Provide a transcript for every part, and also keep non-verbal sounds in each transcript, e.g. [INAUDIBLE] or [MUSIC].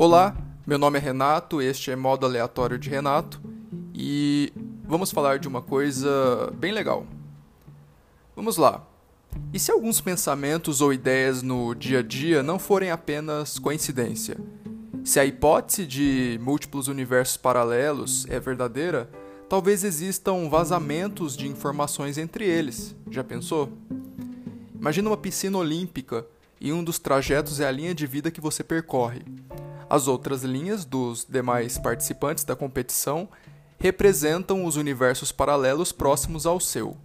Olá, meu nome é Renato, este é Modo Aleatório de Renato e vamos falar de uma coisa bem legal. Vamos lá. E se alguns pensamentos ou ideias no dia a dia não forem apenas coincidência? Se a hipótese de múltiplos universos paralelos é verdadeira, talvez existam vazamentos de informações entre eles. Já pensou? Imagina uma piscina olímpica e um dos trajetos é a linha de vida que você percorre. As outras linhas dos demais participantes da competição representam os universos paralelos próximos ao seu.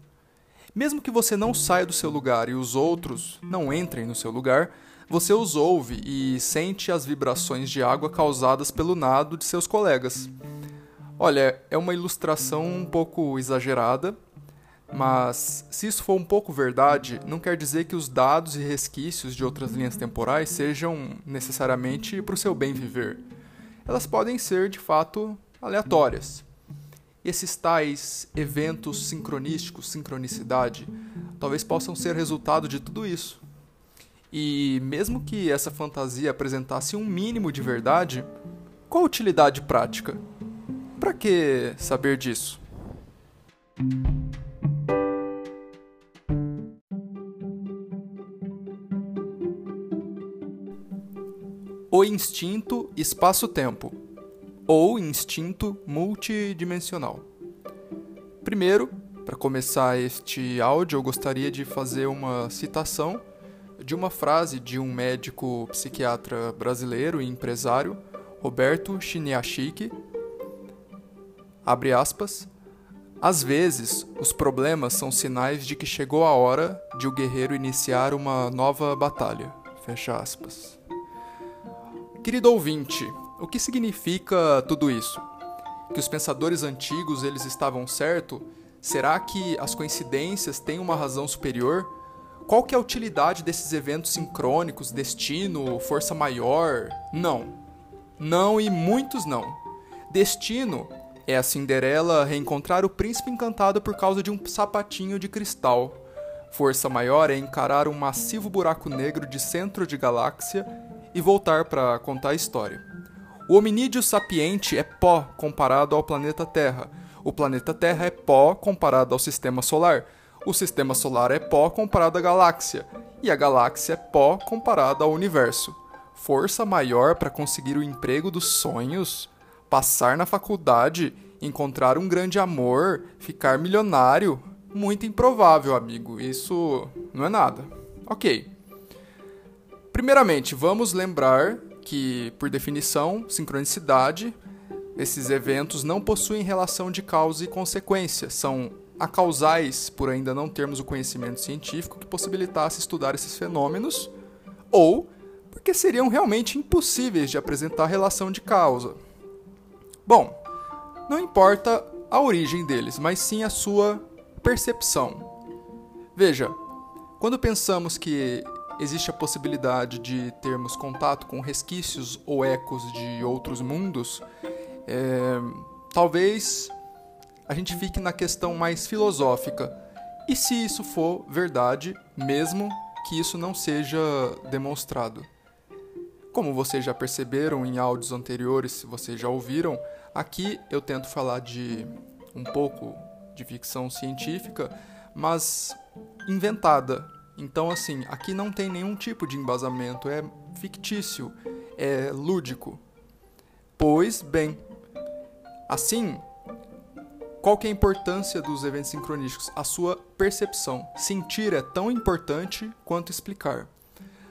Mesmo que você não saia do seu lugar e os outros não entrem no seu lugar, você os ouve e sente as vibrações de água causadas pelo nado de seus colegas. Olha, é uma ilustração um pouco exagerada, mas se isso for um pouco verdade, não quer dizer que os dados e resquícios de outras linhas temporais sejam necessariamente para o seu bem viver. Elas podem ser, de fato, aleatórias. Esses tais eventos sincronísticos, sincronicidade, talvez possam ser resultado de tudo isso. E mesmo que essa fantasia apresentasse um mínimo de verdade, qual a utilidade prática? Para que saber disso? O instinto espaço-tempo, ou instinto multidimensional. Primeiro, para começar este áudio, eu gostaria de fazer uma citação de uma frase de um médico psiquiatra brasileiro e empresário, Roberto Chiniachiki. Abre aspas. Às vezes, os problemas são sinais de que chegou a hora de o guerreiro iniciar uma nova batalha. Fecha aspas. Querido ouvinte, o que significa tudo isso? Que os pensadores antigos eles estavam certo? Será que as coincidências têm uma razão superior? Qual que é a utilidade desses eventos sincrônicos, destino, força maior? Não. Não e muitos não. Destino é a Cinderela reencontrar o príncipe encantado por causa de um sapatinho de cristal. Força maior é encarar um massivo buraco negro de centro de galáxia e voltar para contar a história. O hominídeo sapiente é pó comparado ao planeta Terra. O planeta Terra é pó comparado ao sistema solar. O sistema solar é pó comparado à galáxia. E a galáxia é pó comparado ao universo. Força maior para conseguir o emprego dos sonhos? Passar na faculdade? Encontrar um grande amor? Ficar milionário? Muito improvável, amigo. Isso não é nada. Ok. Primeiramente, vamos lembrar que, por definição, sincronicidade, esses eventos não possuem relação de causa e consequência, são acausais por ainda não termos o conhecimento científico que possibilitasse estudar esses fenômenos, ou porque seriam realmente impossíveis de apresentar relação de causa. Bom, não importa a origem deles, mas sim a sua percepção. Veja, quando pensamos que existe a possibilidade de termos contato com resquícios ou ecos de outros mundos, é, talvez a gente fique na questão mais filosófica. E se isso for verdade, mesmo que isso não seja demonstrado? Como vocês já perceberam em áudios anteriores, se vocês já ouviram, aqui eu tento falar de um pouco de ficção científica, mas inventada, então, assim, aqui não tem nenhum tipo de embasamento, é fictício, é lúdico. Pois bem, assim, qual que é a importância dos eventos sincronísticos? A sua percepção. Sentir é tão importante quanto explicar.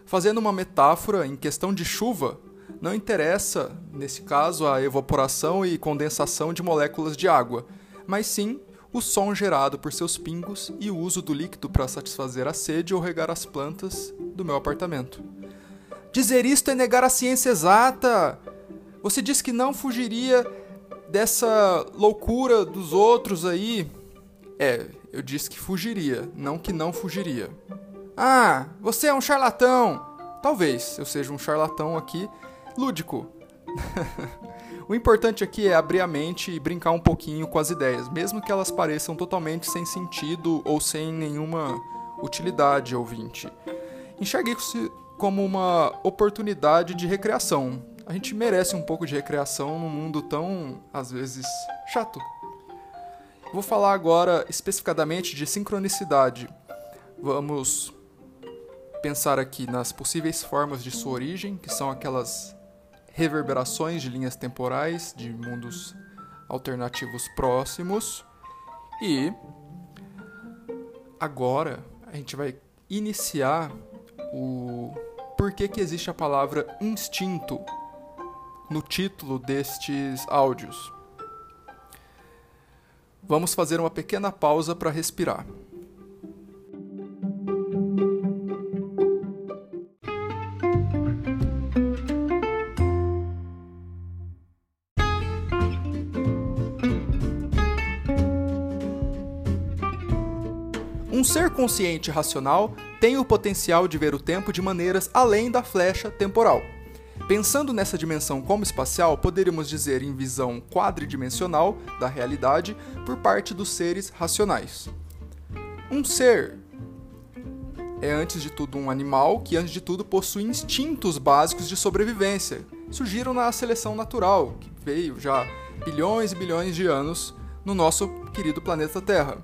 Fazendo uma metáfora, em questão de chuva, não interessa, nesse caso, a evaporação e condensação de moléculas de água, mas sim o som gerado por seus pingos e o uso do líquido para satisfazer a sede ou regar as plantas do meu apartamento. Dizer isto é negar a ciência exata! Você disse que não fugiria dessa loucura dos outros aí. É, eu disse que fugiria, não que não fugiria. Ah, você é um charlatão! Talvez eu seja um charlatão aqui, lúdico. [LAUGHS] O importante aqui é abrir a mente e brincar um pouquinho com as ideias, mesmo que elas pareçam totalmente sem sentido ou sem nenhuma utilidade, ouvinte. Enxergue-se como uma oportunidade de recreação. a gente merece um pouco de recreação num mundo tão, às vezes, chato. Vou falar agora especificadamente de sincronicidade. Vamos pensar aqui nas possíveis formas de sua origem, que são aquelas reverberações de linhas temporais de mundos alternativos próximos. E agora a gente vai iniciar o porquê que existe a palavra instinto no título destes áudios. Vamos fazer uma pequena pausa para respirar. Um ser consciente e racional tem o potencial de ver o tempo de maneiras além da flecha temporal. Pensando nessa dimensão como espacial, poderíamos dizer em visão quadridimensional da realidade por parte dos seres racionais. Um ser é antes de tudo um animal que antes de tudo possui instintos básicos de sobrevivência. Surgiram na seleção natural, que veio já bilhões e bilhões de anos no nosso querido planeta Terra.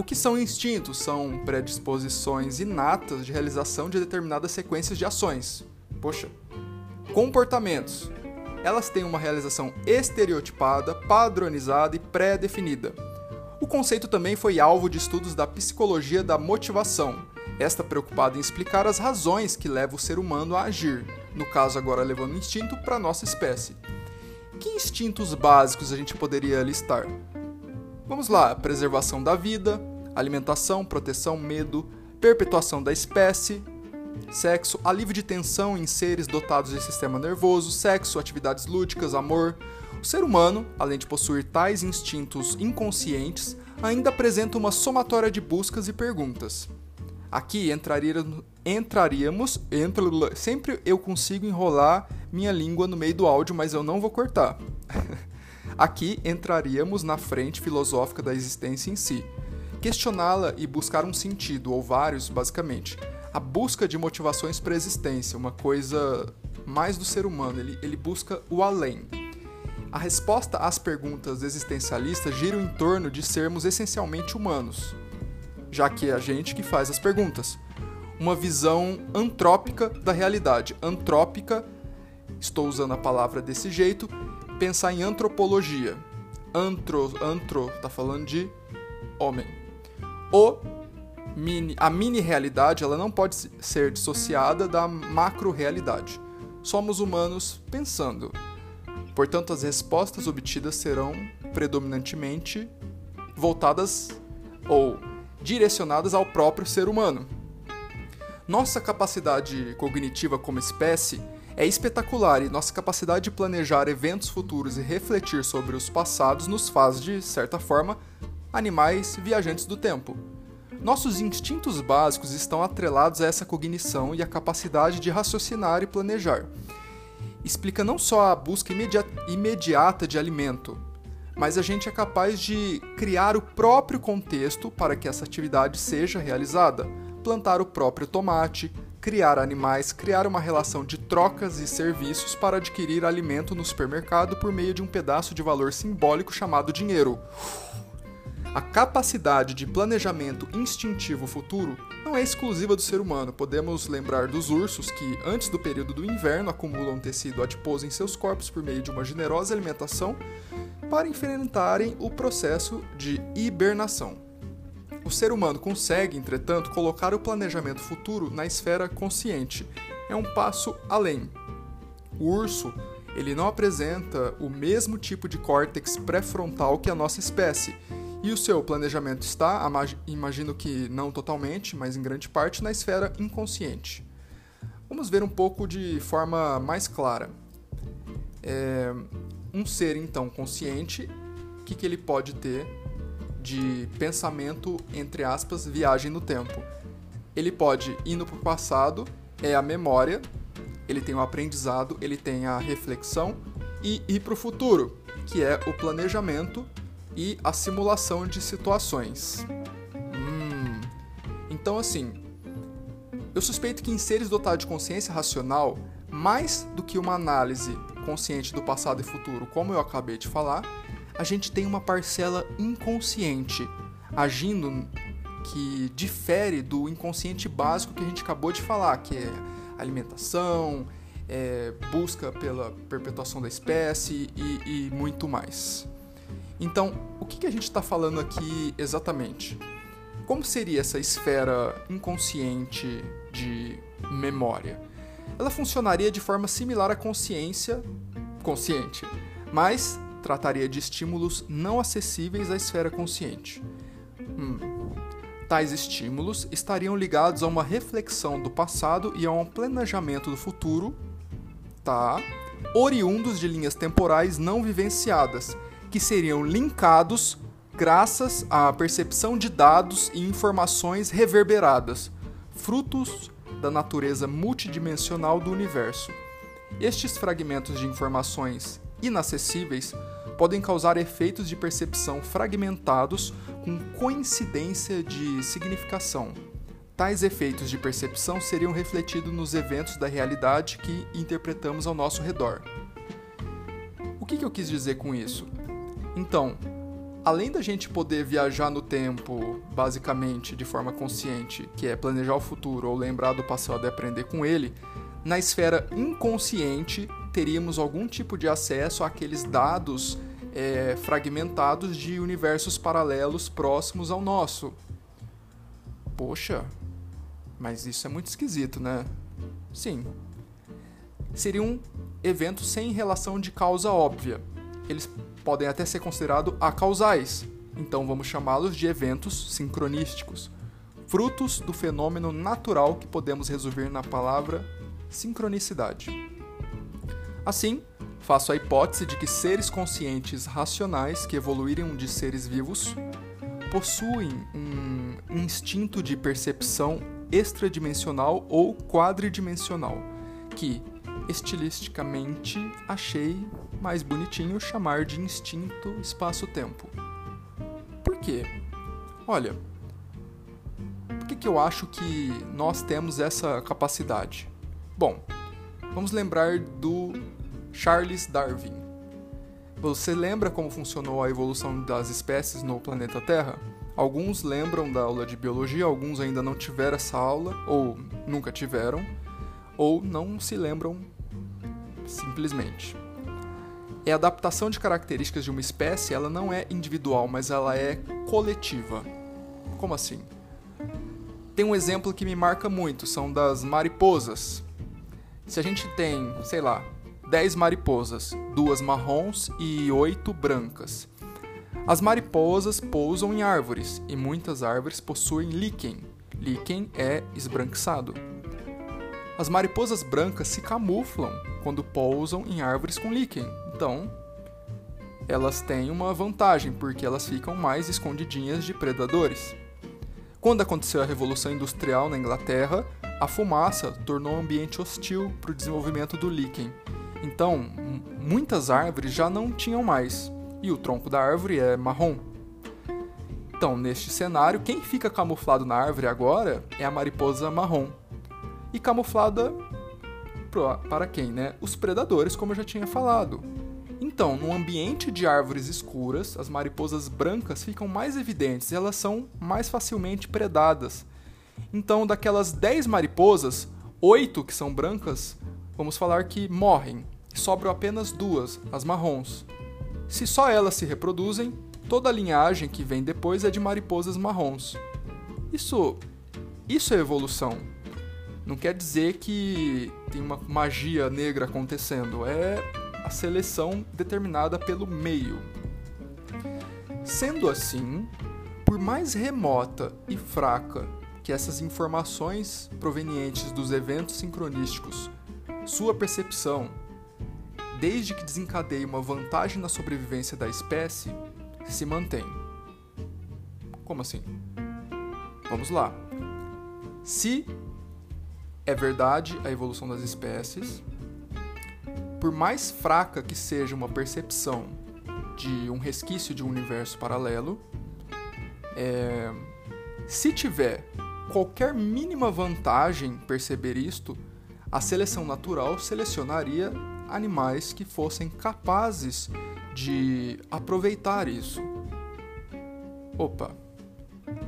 O que são instintos? São predisposições inatas de realização de determinadas sequências de ações. Poxa. Comportamentos. Elas têm uma realização estereotipada, padronizada e pré-definida. O conceito também foi alvo de estudos da psicologia da motivação, esta preocupada em explicar as razões que levam o ser humano a agir, no caso agora levando o instinto para nossa espécie. Que instintos básicos a gente poderia listar? Vamos lá: preservação da vida, alimentação, proteção, medo, perpetuação da espécie, sexo, alívio de tensão em seres dotados de sistema nervoso, sexo, atividades lúdicas, amor. O ser humano, além de possuir tais instintos inconscientes, ainda apresenta uma somatória de buscas e perguntas. Aqui entraríamos, entraríamos entra, sempre eu consigo enrolar minha língua no meio do áudio, mas eu não vou cortar. [LAUGHS] Aqui entraríamos na frente filosófica da existência em si, questioná-la e buscar um sentido, ou vários, basicamente. A busca de motivações para a existência, uma coisa mais do ser humano, ele, ele busca o além. A resposta às perguntas existencialistas gira em torno de sermos essencialmente humanos, já que é a gente que faz as perguntas. Uma visão antrópica da realidade. Antrópica, estou usando a palavra desse jeito, pensar em antropologia. Antro, antro, tá falando de homem o mini, a mini realidade ela não pode ser dissociada da macro realidade. Somos humanos pensando. Portanto, as respostas obtidas serão predominantemente voltadas ou direcionadas ao próprio ser humano. Nossa capacidade cognitiva como espécie é espetacular e nossa capacidade de planejar eventos futuros e refletir sobre os passados nos faz, de certa forma, animais viajantes do tempo. Nossos instintos básicos estão atrelados a essa cognição e a capacidade de raciocinar e planejar. Explica não só a busca imediata de alimento, mas a gente é capaz de criar o próprio contexto para que essa atividade seja realizada. Plantar o próprio tomate, criar animais, criar uma relação de trocas e serviços para adquirir alimento no supermercado por meio de um pedaço de valor simbólico chamado dinheiro. A capacidade de planejamento instintivo futuro não é exclusiva do ser humano. Podemos lembrar dos ursos que, antes do período do inverno, acumulam tecido adiposo em seus corpos por meio de uma generosa alimentação para enfrentarem o processo de hibernação. O ser humano consegue, entretanto, colocar o planejamento futuro na esfera consciente. É um passo além. O urso ele não apresenta o mesmo tipo de córtex pré-frontal que a nossa espécie e o seu planejamento está, imagino que não totalmente, mas em grande parte, na esfera inconsciente. Vamos ver um pouco de forma mais clara. É, um ser, então, consciente, o que, que ele pode ter de pensamento, entre aspas, viagem no tempo? Ele pode ir no passado, é a memória, ele tem o aprendizado, ele tem a reflexão, e ir para o futuro, que é o planejamento e a simulação de situações. Hum. Então, assim, eu suspeito que em seres dotados de consciência racional, mais do que uma análise consciente do passado e futuro, como eu acabei de falar, a gente tem uma parcela inconsciente agindo que difere do inconsciente básico que a gente acabou de falar, que é alimentação, é, busca pela perpetuação da espécie e, e muito mais. Então, o que, a gente está falando aqui exatamente? Como seria essa esfera inconsciente de memória? Ela funcionaria de forma similar à consciência consciente, mas trataria de estímulos não acessíveis à esfera consciente. Hum. Tais estímulos estariam ligados a uma reflexão do passado e a um planejamento do futuro, tá? Oriundos de linhas temporais não vivenciadas, que seriam linkados graças à percepção de dados e informações reverberadas, frutos da natureza multidimensional do universo. Estes fragmentos de informações inacessíveis podem causar efeitos de percepção fragmentados com coincidência de significação. Tais efeitos de percepção seriam refletidos nos eventos da realidade que interpretamos ao nosso redor. O que, eu quis dizer com isso? Então, além da gente poder viajar no tempo, basicamente de forma consciente, que é planejar o futuro ou lembrar do passado e aprender com ele, na esfera inconsciente teríamos algum tipo de acesso àqueles dados é, fragmentados de universos paralelos próximos ao nosso. Poxa, mas isso é muito esquisito, né? Sim. Seria um evento sem relação de causa óbvia. Eles podem até ser considerados acausais, então vamos chamá-los de eventos sincronísticos, frutos do fenômeno natural que podemos resumir na palavra sincronicidade. Assim, faço a hipótese de que seres conscientes racionais que evoluíram de seres vivos possuem um instinto de percepção extradimensional ou quadridimensional, que estilisticamente achei mais bonitinho chamar de instinto espaço-tempo. Por quê? Olha, por que, que eu acho que nós temos essa capacidade? Bom, vamos lembrar do Charles Darwin. Você lembra como funcionou a evolução das espécies no planeta Terra? Alguns lembram da aula de biologia, alguns ainda não tiveram essa aula, ou nunca tiveram, ou não se lembram simplesmente. É a adaptação de características de uma espécie, ela não é individual, mas ela é coletiva. Como assim? Tem um exemplo que me marca muito, são das mariposas. Se a gente tem, sei lá, 10 mariposas, duas marrons e 8 brancas. As mariposas pousam em árvores e muitas árvores possuem líquen. Líquen é esbranquiçado. As mariposas brancas se camuflam quando pousam em árvores com líquen. Então, elas têm uma vantagem porque elas ficam mais escondidinhas de predadores. Quando aconteceu a Revolução Industrial na Inglaterra, a fumaça tornou o ambiente hostil para o desenvolvimento do líquen. Então, muitas árvores já não tinham mais, e o tronco da árvore é marrom. Então, neste cenário, quem fica camuflado na árvore agora é a mariposa marrom. E camuflada para quem, né? Os predadores, como eu já tinha falado. Então, no ambiente de árvores escuras, as mariposas brancas ficam mais evidentes e elas são mais facilmente predadas. Então, daquelas 10 mariposas, 8 que são brancas, vamos falar que morrem. Sobram apenas duas, as marrons. Se só elas se reproduzem, toda a linhagem que vem depois é de mariposas marrons. Isso isso é evolução. Não quer dizer que tem uma magia negra acontecendo, é a seleção determinada pelo meio. Sendo assim, por mais remota e fraca que essas informações provenientes dos eventos sincronísticos, sua percepção, desde que desencadeie uma vantagem na sobrevivência da espécie, se mantém. Como assim? Vamos lá. Se é verdade a evolução das espécies, por mais fraca que seja uma percepção de um resquício de um universo paralelo, é, se tiver qualquer mínima vantagem perceber isto, a seleção natural selecionaria animais que fossem capazes de aproveitar isso. Opa,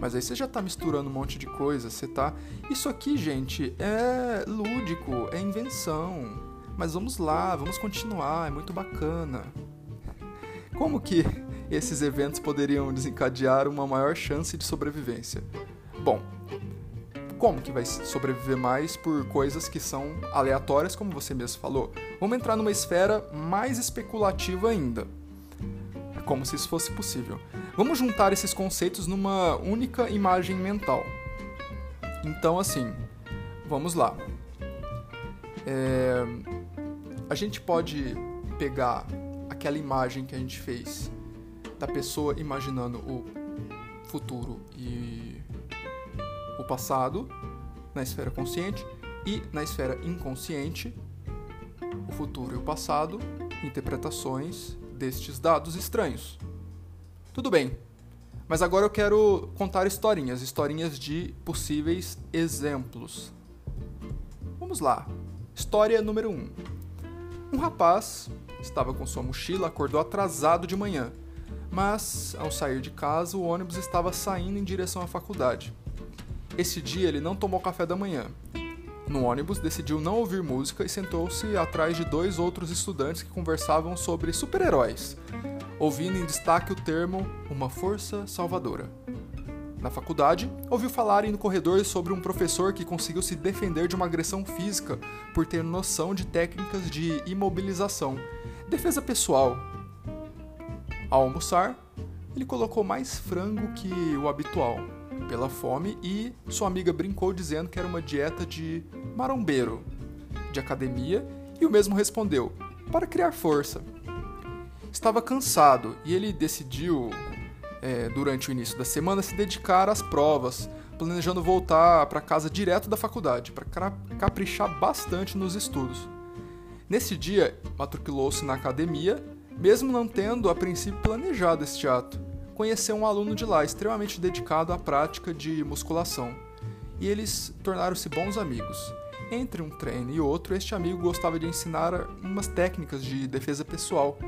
mas aí você já está misturando um monte de coisa, você tá. Isso aqui, gente, é lúdico, é invenção. Mas vamos lá, vamos continuar, é muito bacana. [LAUGHS] Como que esses eventos poderiam desencadear uma maior chance de sobrevivência? Bom, como que vai sobreviver mais por coisas que são aleatórias, como você mesmo falou? Vamos entrar numa esfera mais especulativa ainda. Como se isso fosse possível. Vamos juntar esses conceitos numa única imagem mental. Então, assim, vamos lá. É... A gente pode pegar aquela imagem que a gente fez da pessoa imaginando o futuro e o passado na esfera consciente e na esfera inconsciente o futuro e o passado, interpretações destes dados estranhos. Tudo bem, mas agora eu quero contar historinhas, historinhas de possíveis exemplos. Vamos lá. História número 1. Um. um rapaz estava com sua mochila, acordou atrasado de manhã, mas ao sair de casa o ônibus estava saindo em direção à faculdade. Esse dia ele não tomou café da manhã. No ônibus, decidiu não ouvir música e sentou-se atrás de dois outros estudantes que conversavam sobre super-heróis, ouvindo em destaque o termo uma força salvadora. Na faculdade, ouviu falarem no corredor sobre um professor que conseguiu se defender de uma agressão física por ter noção de técnicas de imobilização, defesa pessoal. Ao almoçar, ele colocou mais frango que o habitual, pela fome e sua amiga brincou dizendo que era uma dieta de marombeiro, de academia, e o mesmo respondeu: para criar força. Estava cansado e ele decidiu, é, durante o início da semana, se dedicar às provas, planejando voltar para casa direto da faculdade, para caprichar bastante nos estudos. Nesse dia, matriculou-se na academia, mesmo não tendo a princípio planejado este ato conheceu um aluno de lá extremamente dedicado à prática de musculação, e eles tornaram-se bons amigos. Entre um treino e outro, este amigo gostava de ensinar umas técnicas de defesa pessoal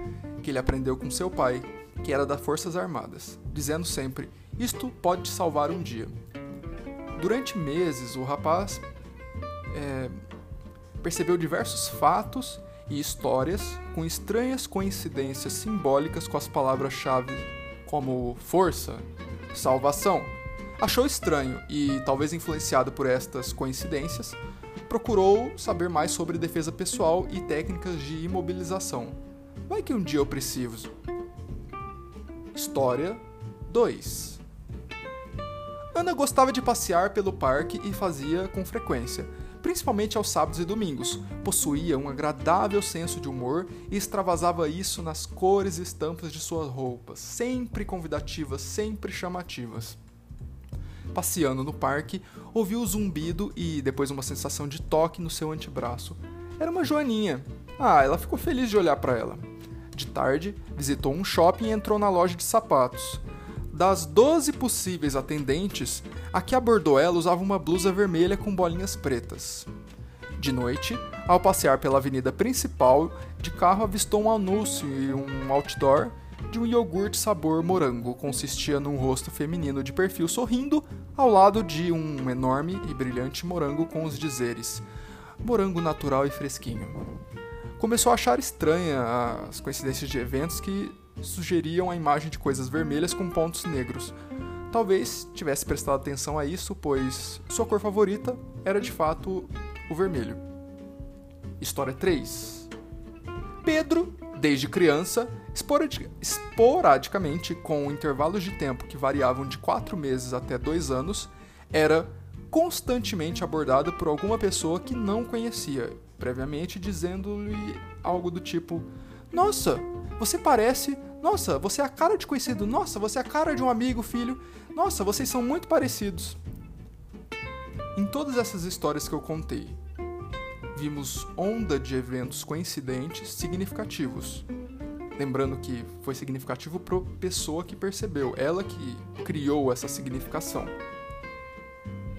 que ele aprendeu com seu pai, que era das Forças Armadas, dizendo sempre: Isto pode te salvar um dia. Durante meses, o rapaz é, percebeu diversos fatos e histórias com estranhas coincidências simbólicas com as palavras-chave como força, salvação, achou estranho e, talvez influenciado por estas coincidências, procurou saber mais sobre defesa pessoal e técnicas de imobilização. Vai que um dia eu preciso. História 2 Ana gostava de passear pelo parque e fazia com frequência principalmente aos sábados e domingos. Possuía um agradável senso de humor e extravasava isso nas cores e estampas de suas roupas, sempre convidativas, sempre chamativas. Passeando no parque, ouviu o zumbido e depois uma sensação de toque no seu antebraço. Era uma joaninha. Ah, ela ficou feliz de olhar para ela. De tarde, visitou um shopping e entrou na loja de sapatos. Das 12 possíveis atendentes, a que abordou ela usava uma blusa vermelha com bolinhas pretas. De noite, ao passear pela avenida principal, de carro avistou um anúncio e um outdoor de um iogurte sabor morango. Consistia num rosto feminino de perfil sorrindo, ao lado de um enorme e brilhante morango com os dizeres: morango natural e fresquinho. Começou a achar estranha as coincidências de eventos que sugeriam a imagem de coisas vermelhas com pontos negros. Talvez tivesse prestado atenção a isso, pois sua cor favorita era de fato o vermelho. História 3 Pedro, desde criança, esporadicamente, com intervalos de tempo que variavam de 4 meses até 2 anos, era constantemente abordado por alguma pessoa que não conhecia, previamente dizendo-lhe algo do tipo: Nossa, você parece. Nossa, você é a cara de conhecido. Nossa, você é a cara de um amigo, filho. Nossa, vocês são muito parecidos. Em todas essas histórias que eu contei, vimos onda de eventos coincidentes significativos. Lembrando que foi significativo para a pessoa que percebeu, ela que criou essa significação.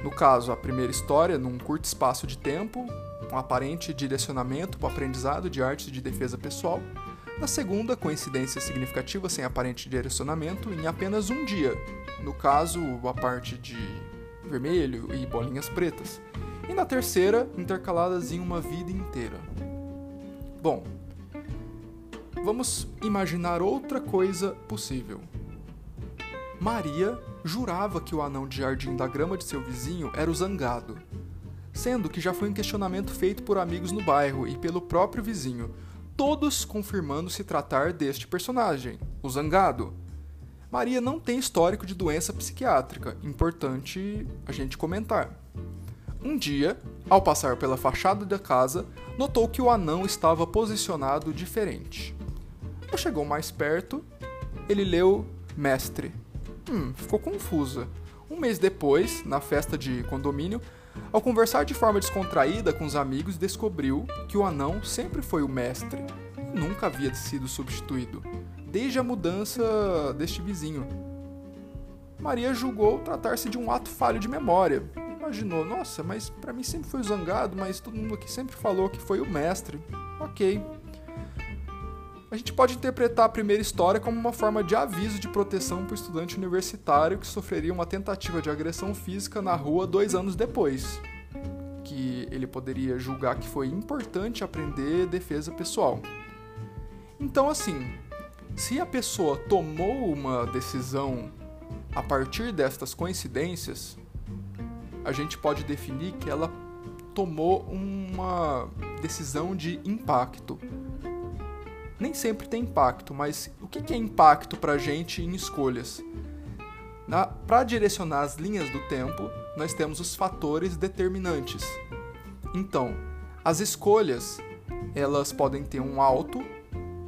No caso, a primeira história, num curto espaço de tempo, um aparente direcionamento para o aprendizado de artes de defesa pessoal. Na segunda, coincidência significativa sem aparente direcionamento em apenas um dia, no caso, a parte de vermelho e bolinhas pretas. E na terceira, intercaladas em uma vida inteira. Bom, vamos imaginar outra coisa possível. Maria jurava que o anão de jardim da grama de seu vizinho era o zangado, sendo que já foi um questionamento feito por amigos no bairro e pelo próprio vizinho, todos confirmando se tratar deste personagem, o zangado. Maria não tem histórico de doença psiquiátrica, importante a gente comentar. Um dia, ao passar pela fachada da casa, notou que o anão estava posicionado diferente. Chegou mais perto, ele leu Mestre, Hum, ficou confusa. Um mês depois, na festa de condomínio, ao conversar de forma descontraída com os amigos, descobriu que o anão sempre foi o mestre e nunca havia sido substituído, desde a mudança deste vizinho. Maria julgou tratar-se de um ato falho de memória. Imaginou, nossa, mas para mim sempre foi o zangado, mas todo mundo aqui sempre falou que foi o mestre. Ok, a gente pode interpretar a primeira história como uma forma de aviso de proteção para o estudante universitário que sofreria uma tentativa de agressão física na rua dois anos depois, que ele poderia julgar que foi importante aprender defesa pessoal. Então, assim, se a pessoa tomou uma decisão a partir destas coincidências, a gente pode definir que ela tomou uma decisão de impacto nem sempre tem impacto, mas o que é impacto para a gente em escolhas? Para direcionar as linhas do tempo, nós temos os fatores determinantes. Então, as escolhas elas podem ter um alto,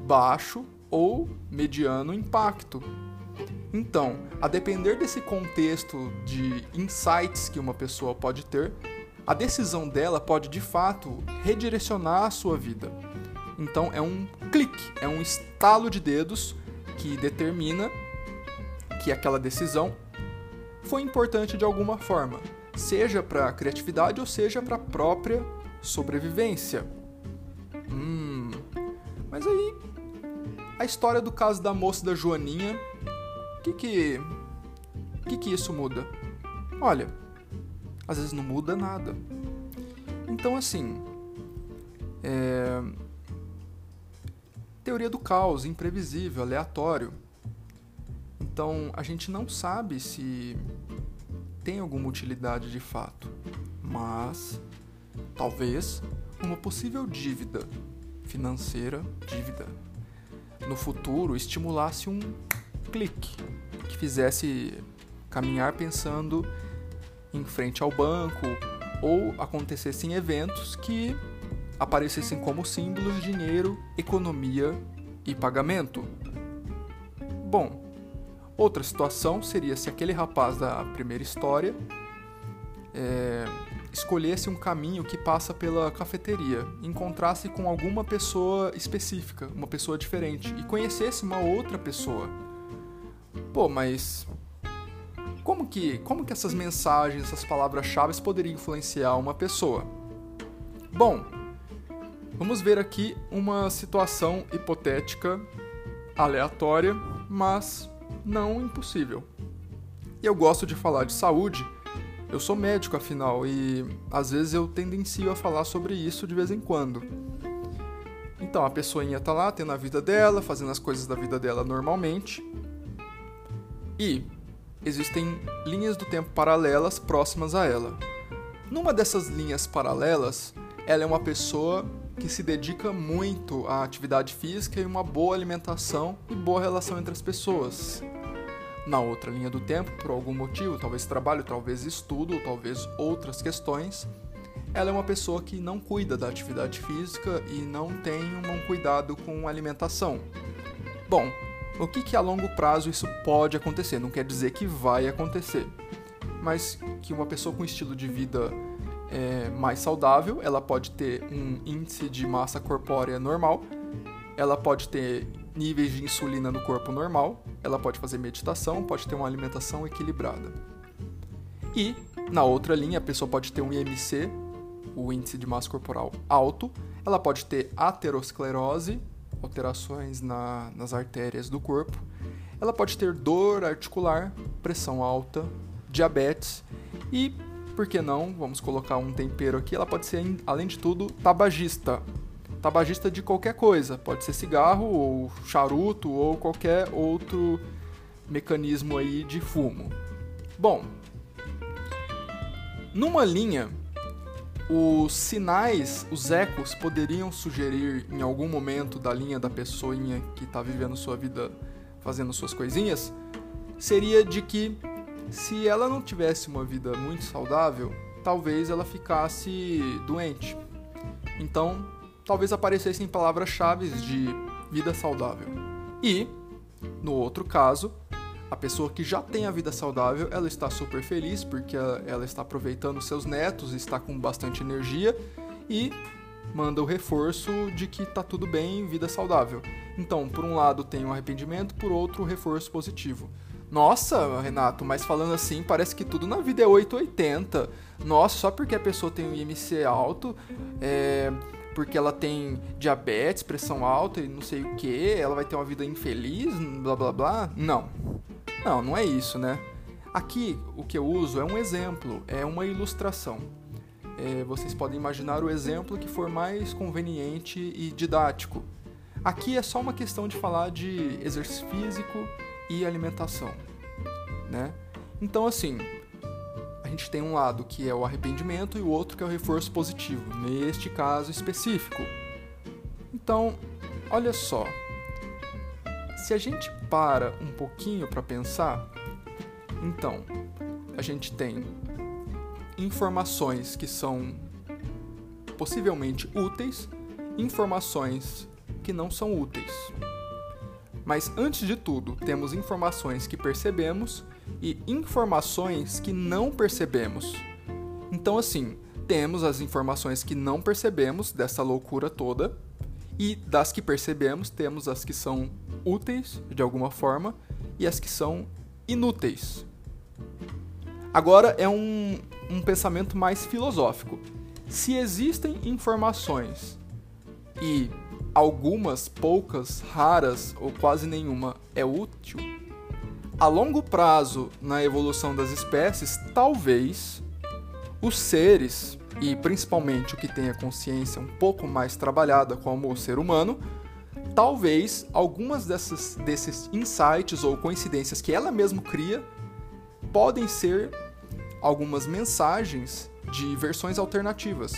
baixo ou mediano impacto. Então, a depender desse contexto de insights que uma pessoa pode ter, a decisão dela pode de fato redirecionar a sua vida. Então é um clique, é um estalo de dedos que determina que aquela decisão foi importante de alguma forma, seja para a criatividade ou seja para a própria sobrevivência. Hum, mas aí a história do caso da moça da Joaninha, que que, que que isso muda? Olha, às vezes não muda nada. Então assim, é, teoria do caos, imprevisível, aleatório. Então a gente não sabe se tem alguma utilidade de fato, mas talvez uma possível dívida financeira, dívida, no futuro estimulasse um clique que fizesse caminhar pensando em frente ao banco ou acontecessem eventos que aparecessem como símbolos dinheiro, economia e pagamento. Bom, outra situação seria se aquele rapaz da primeira história é, escolhesse um caminho que passa pela cafeteria, encontrasse com alguma pessoa específica, uma pessoa diferente, e conhecesse uma outra pessoa. Pô, mas como que, como que essas mensagens, essas palavras-chave poderiam influenciar uma pessoa? Bom, Vamos ver aqui uma situação hipotética aleatória, mas não impossível. Eu gosto de falar de saúde, eu sou médico afinal, e às vezes eu tendencio a falar sobre isso de vez em quando. Então a pessoinha tá lá tendo a vida dela, fazendo as coisas da vida dela normalmente. E existem linhas do tempo paralelas próximas a ela. Numa dessas linhas paralelas, ela é uma pessoa que se dedica muito à atividade física e uma boa alimentação e boa relação entre as pessoas. Na outra linha do tempo, por algum motivo, talvez trabalho, talvez estudo, talvez outras questões, ela é uma pessoa que não cuida da atividade física e não tem um cuidado com alimentação. Bom, o que, que a longo prazo isso pode acontecer? Não quer dizer que vai acontecer, mas que uma pessoa com estilo de vida é, mais saudável, ela pode ter um índice de massa corpórea normal, ela pode ter níveis de insulina no corpo normal, ela pode fazer meditação, pode ter uma alimentação equilibrada. E, na outra linha, a pessoa pode ter um IMC o índice de massa corporal alto, ela pode ter aterosclerose, alterações na, nas artérias do corpo, ela pode ter dor articular, pressão alta, diabetes e, por que não, vamos colocar um tempero aqui, ela pode ser, além de tudo, tabagista. Tabagista de qualquer coisa, pode ser cigarro ou charuto ou qualquer outro mecanismo aí de fumo. Bom, numa linha, os sinais, os ecos poderiam sugerir em algum momento da linha da pessoinha que está vivendo sua vida fazendo suas coisinhas, seria de que se ela não tivesse uma vida muito saudável, talvez ela ficasse doente. Então, talvez aparecessem palavras-chave de vida saudável. E, no outro caso, a pessoa que já tem a vida saudável, ela está super feliz porque ela está aproveitando seus netos, está com bastante energia e manda o reforço de que está tudo bem, vida saudável. Então, por um lado tem um arrependimento, por outro o reforço positivo. Nossa, Renato, mas falando assim, parece que tudo na vida é 880. Nossa, só porque a pessoa tem um IMC alto, é, porque ela tem diabetes, pressão alta e não sei o que, ela vai ter uma vida infeliz, blá blá blá. Não. Não, não é isso, né? Aqui o que eu uso é um exemplo, é uma ilustração. É, vocês podem imaginar o exemplo que for mais conveniente e didático. Aqui é só uma questão de falar de exercício físico e alimentação, né? Então assim, a gente tem um lado que é o arrependimento e o outro que é o reforço positivo, neste caso específico. Então, olha só. Se a gente para um pouquinho para pensar, então, a gente tem informações que são possivelmente úteis, informações que não são úteis. Mas antes de tudo, temos informações que percebemos e informações que não percebemos. Então, assim, temos as informações que não percebemos dessa loucura toda, e das que percebemos, temos as que são úteis de alguma forma e as que são inúteis. Agora é um, um pensamento mais filosófico. Se existem informações e algumas, poucas, raras ou quase nenhuma é útil, a longo prazo na evolução das espécies, talvez os seres, e principalmente o que tem a consciência um pouco mais trabalhada como o ser humano, talvez algumas dessas, desses insights ou coincidências que ela mesma cria podem ser algumas mensagens de versões alternativas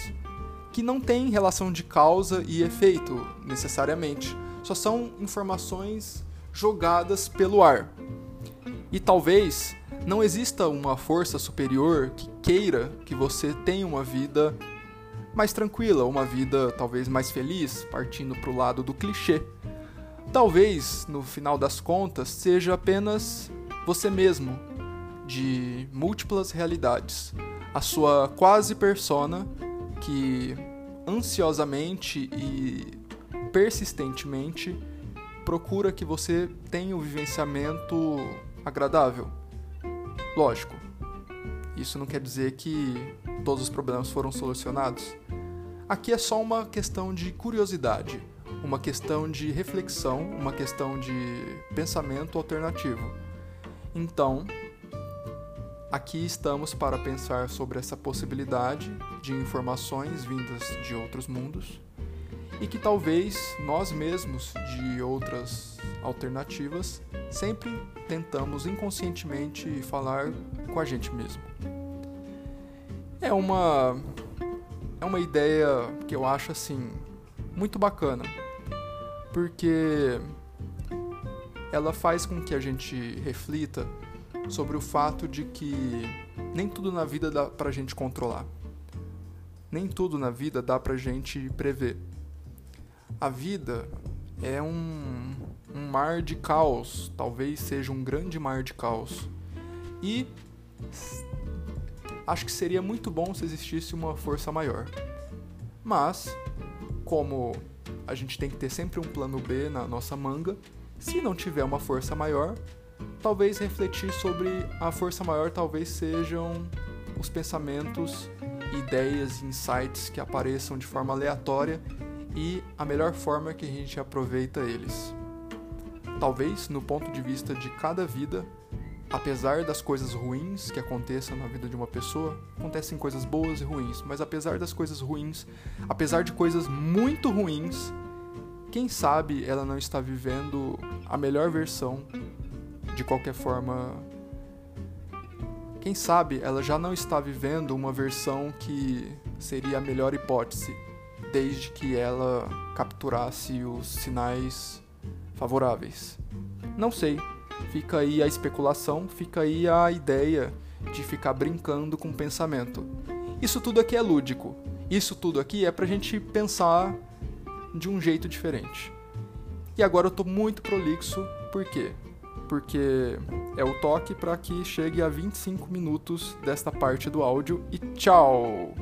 que não têm relação de causa e efeito necessariamente, só são informações jogadas pelo ar. E talvez não exista uma força superior que queira que você tenha uma vida mais tranquila, uma vida talvez mais feliz, partindo para o lado do clichê. Talvez, no final das contas, seja apenas você mesmo, de múltiplas realidades, a sua quase persona que ansiosamente e persistentemente procura que você tenha um vivenciamento agradável. Lógico, isso não quer dizer que todos os problemas foram solucionados. Aqui é só uma questão de curiosidade, uma questão de reflexão, uma questão de pensamento alternativo. Então, aqui estamos para pensar sobre essa possibilidade de informações vindas de outros mundos e que talvez nós mesmos, de outras alternativas, sempre tentamos inconscientemente falar com a gente mesmo. É uma é uma ideia que eu acho assim muito bacana, porque ela faz com que a gente reflita sobre o fato de que nem tudo na vida dá pra gente controlar. Nem tudo na vida dá pra gente prever. A vida é um, um mar de caos, talvez seja um grande mar de caos. E acho que seria muito bom se existisse uma força maior. Mas, como a gente tem que ter sempre um plano B na nossa manga, se não tiver uma força maior, talvez refletir sobre a força maior talvez sejam os pensamentos ideias insights que apareçam de forma aleatória e a melhor forma que a gente aproveita eles. Talvez, no ponto de vista de cada vida, apesar das coisas ruins que aconteçam na vida de uma pessoa, acontecem coisas boas e ruins, mas apesar das coisas ruins, apesar de coisas muito ruins, quem sabe ela não está vivendo a melhor versão de qualquer forma. Quem sabe ela já não está vivendo uma versão que seria a melhor hipótese, desde que ela capturasse os sinais favoráveis. Não sei, fica aí a especulação, fica aí a ideia de ficar brincando com o pensamento. Isso tudo aqui é lúdico. Isso tudo aqui é pra gente pensar de um jeito diferente. E agora eu tô muito prolixo, por quê? Porque é o toque para que chegue a 25 minutos desta parte do áudio e tchau!